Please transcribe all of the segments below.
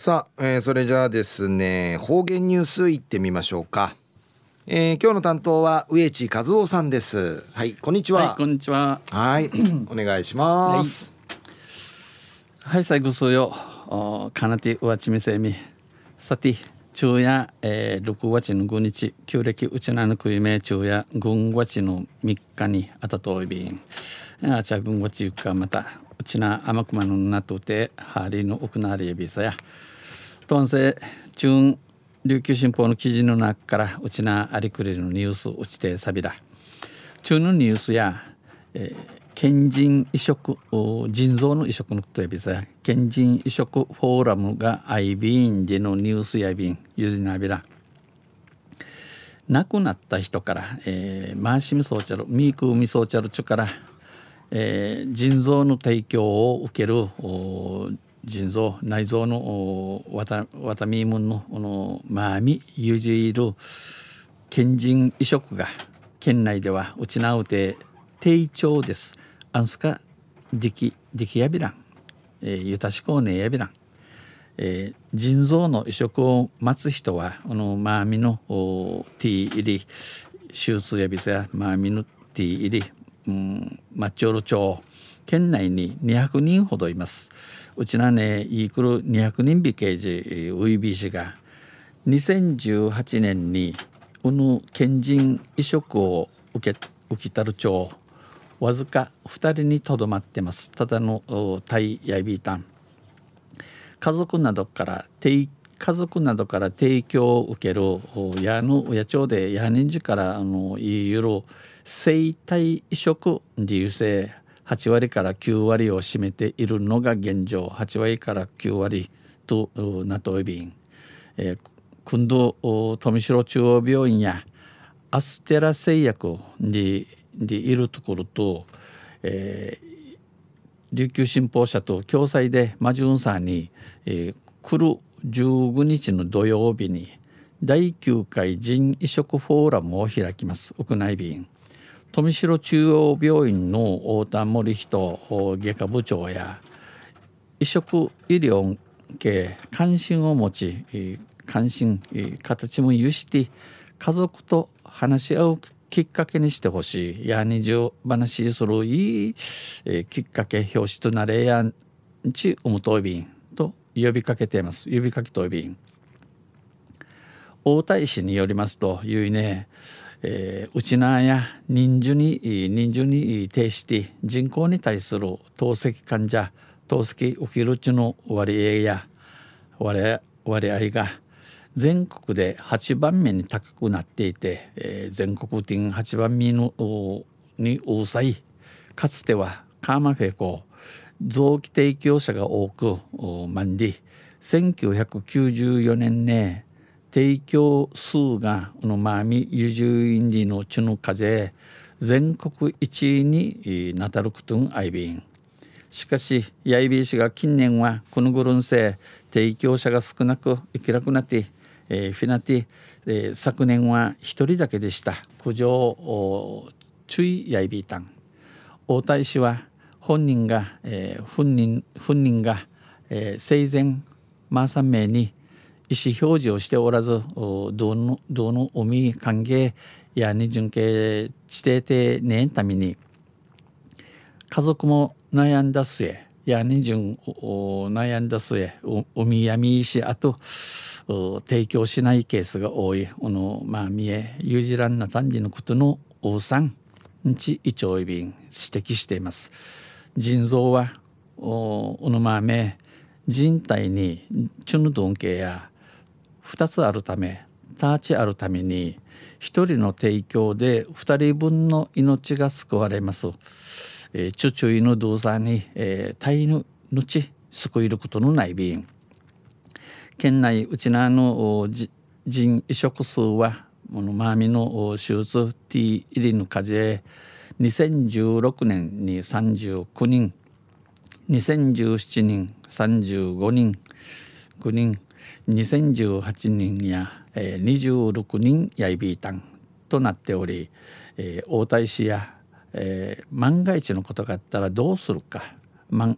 さあ、えー、それじゃあですね方言ニュースいってみましょうか、えー、今日の担当は植地和夫さんです。はいこんにちは、はい、こんにちは。はい お願いします。はい、最後数よ。かなてうわちみせみ。さて昼夜、えー、6月の5日旧暦うちなぬくいめ昼夜軍月の3日にあたといびん。あちゃ軍月ゆかまたうちな甘くまのなとてはりの奥なりやびさや。東西中琉球新報の記事の中からうちなありくれるニュースうちてさびら中のニュースや、えー、県人移植腎臓の移植のことやびさ県人移植フォーラムがアイビーンでのニュースやびんゆりなびら亡くなった人から、えー、マーシミソーチャルミークウミソーチャルチュから、えー、腎臓の提供を受ける腎臓内臓のわたわたみーむんののまあみゆじいる県人移植が県内ではうちなうて低調です。アンスカディキディキヤビラン、えー、ユタシコーネヤビラン、え、腎臓の移植を待つ人はこのマーミのティー入り手術やびせやマーミのティー入り、うん、マッチョル町県内に200人ほどいます。うちなねイークル200人ビケージウイビー氏が2018年にうぬ県人移植を受け受けたる町わずか2人にとどまってますただのタイヤビータン家族などから家族などから提供を受ける矢の野鳥で矢人樹からあの言いゆる生体移植でいうせ8割から9割を占めているのが現状8割から9割となといびん、えー、君堂富城中央病院やアステラ製薬ででいるところと、えー、琉球新報社と共催でマジュンさんに、えー、来る15日の土曜日に第9回人移植フォーラムを開きます。屋内便。富城中央病院の太田森人外科部長や移植医療系関心を持ち関心形も有して家族と話し合うきっかけにしてほしい。や二重話するいい、きっかけ表紙となれやんちうむといびん呼びかけています。呼びかけとびん。大田市によりますといういねえー、うちなや人数に人数に呈して人口に対する透析患者透析受けるちの割合や割合が全国で8番目に高くなっていて、えー、全国的8番目のに多さい。かつてはカーマフェコ臓器提供者が多くマンディ1994年ね提供数がこのマーミユジュインディのチュヌ風全国1位になたることんアイビン。しかしヤイビー氏が近年はこのぐるんせ提供者が少なく生きなくなってえー、フィナティ、えー、昨年は一人だけでした。苦情注意やいびいたん大田氏は本人が、えー、本人本人が、えー、生前マーサン名に意思表示をしておらずどのどの海歓迎や二巡系地底てねんために家族も悩んだ末や二巡悩んだ末海闇しあと提供しないケースが多い。このまあ見えユージランな単時のことの王さんち胃腸便指摘しています。腎臓はおのまめ人体にチュヌドン系や2つあるためターチあるために1人の提供で2人分の命が救われます。えー、チュチュイの動作に、えー、体の命救えることのない便。県内うちなの人移植数はこのマーミの手術 T 入りの風2016年に39人2017年35人5人2018人や、えー、26人やいびいたんとなっており、えー、大田市や、えー、万が一のことがあったらどうするか。万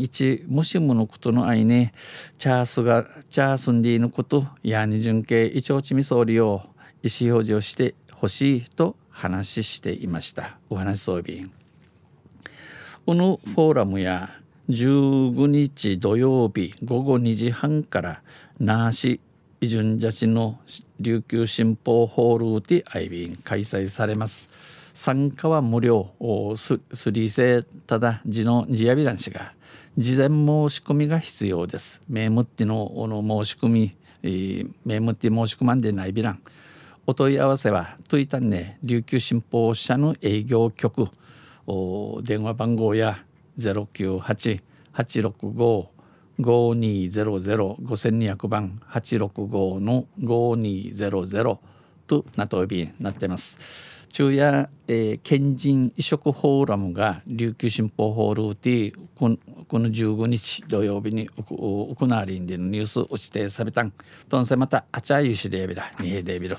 一もしものことの愛ねチャースがチャースンディのことやに順系イチョウチミソーリを意思表示をしてほしいと話していました。お話そうびんこのフォーラムや15日土曜日午後2時半から那覇市イジュンジャチの琉球新報ホールでアイビン開催されます。参加は無料ススリーセただ地の地やび男子が事前申し込みが必要です。名ムッティのの申し込み名ムッティ申し込まんでないビラン。お問い合わせはトイタンネ琉球新報社の営業局電話番号や098-865-5200-5200番865の5200となとびなっています。昼夜、えー、県人移植フォーラムが琉球新報ホールティこのこの15日土曜日に行われんでニュースを指定されたんとんせまたあちゃゆしでびらにへでびる。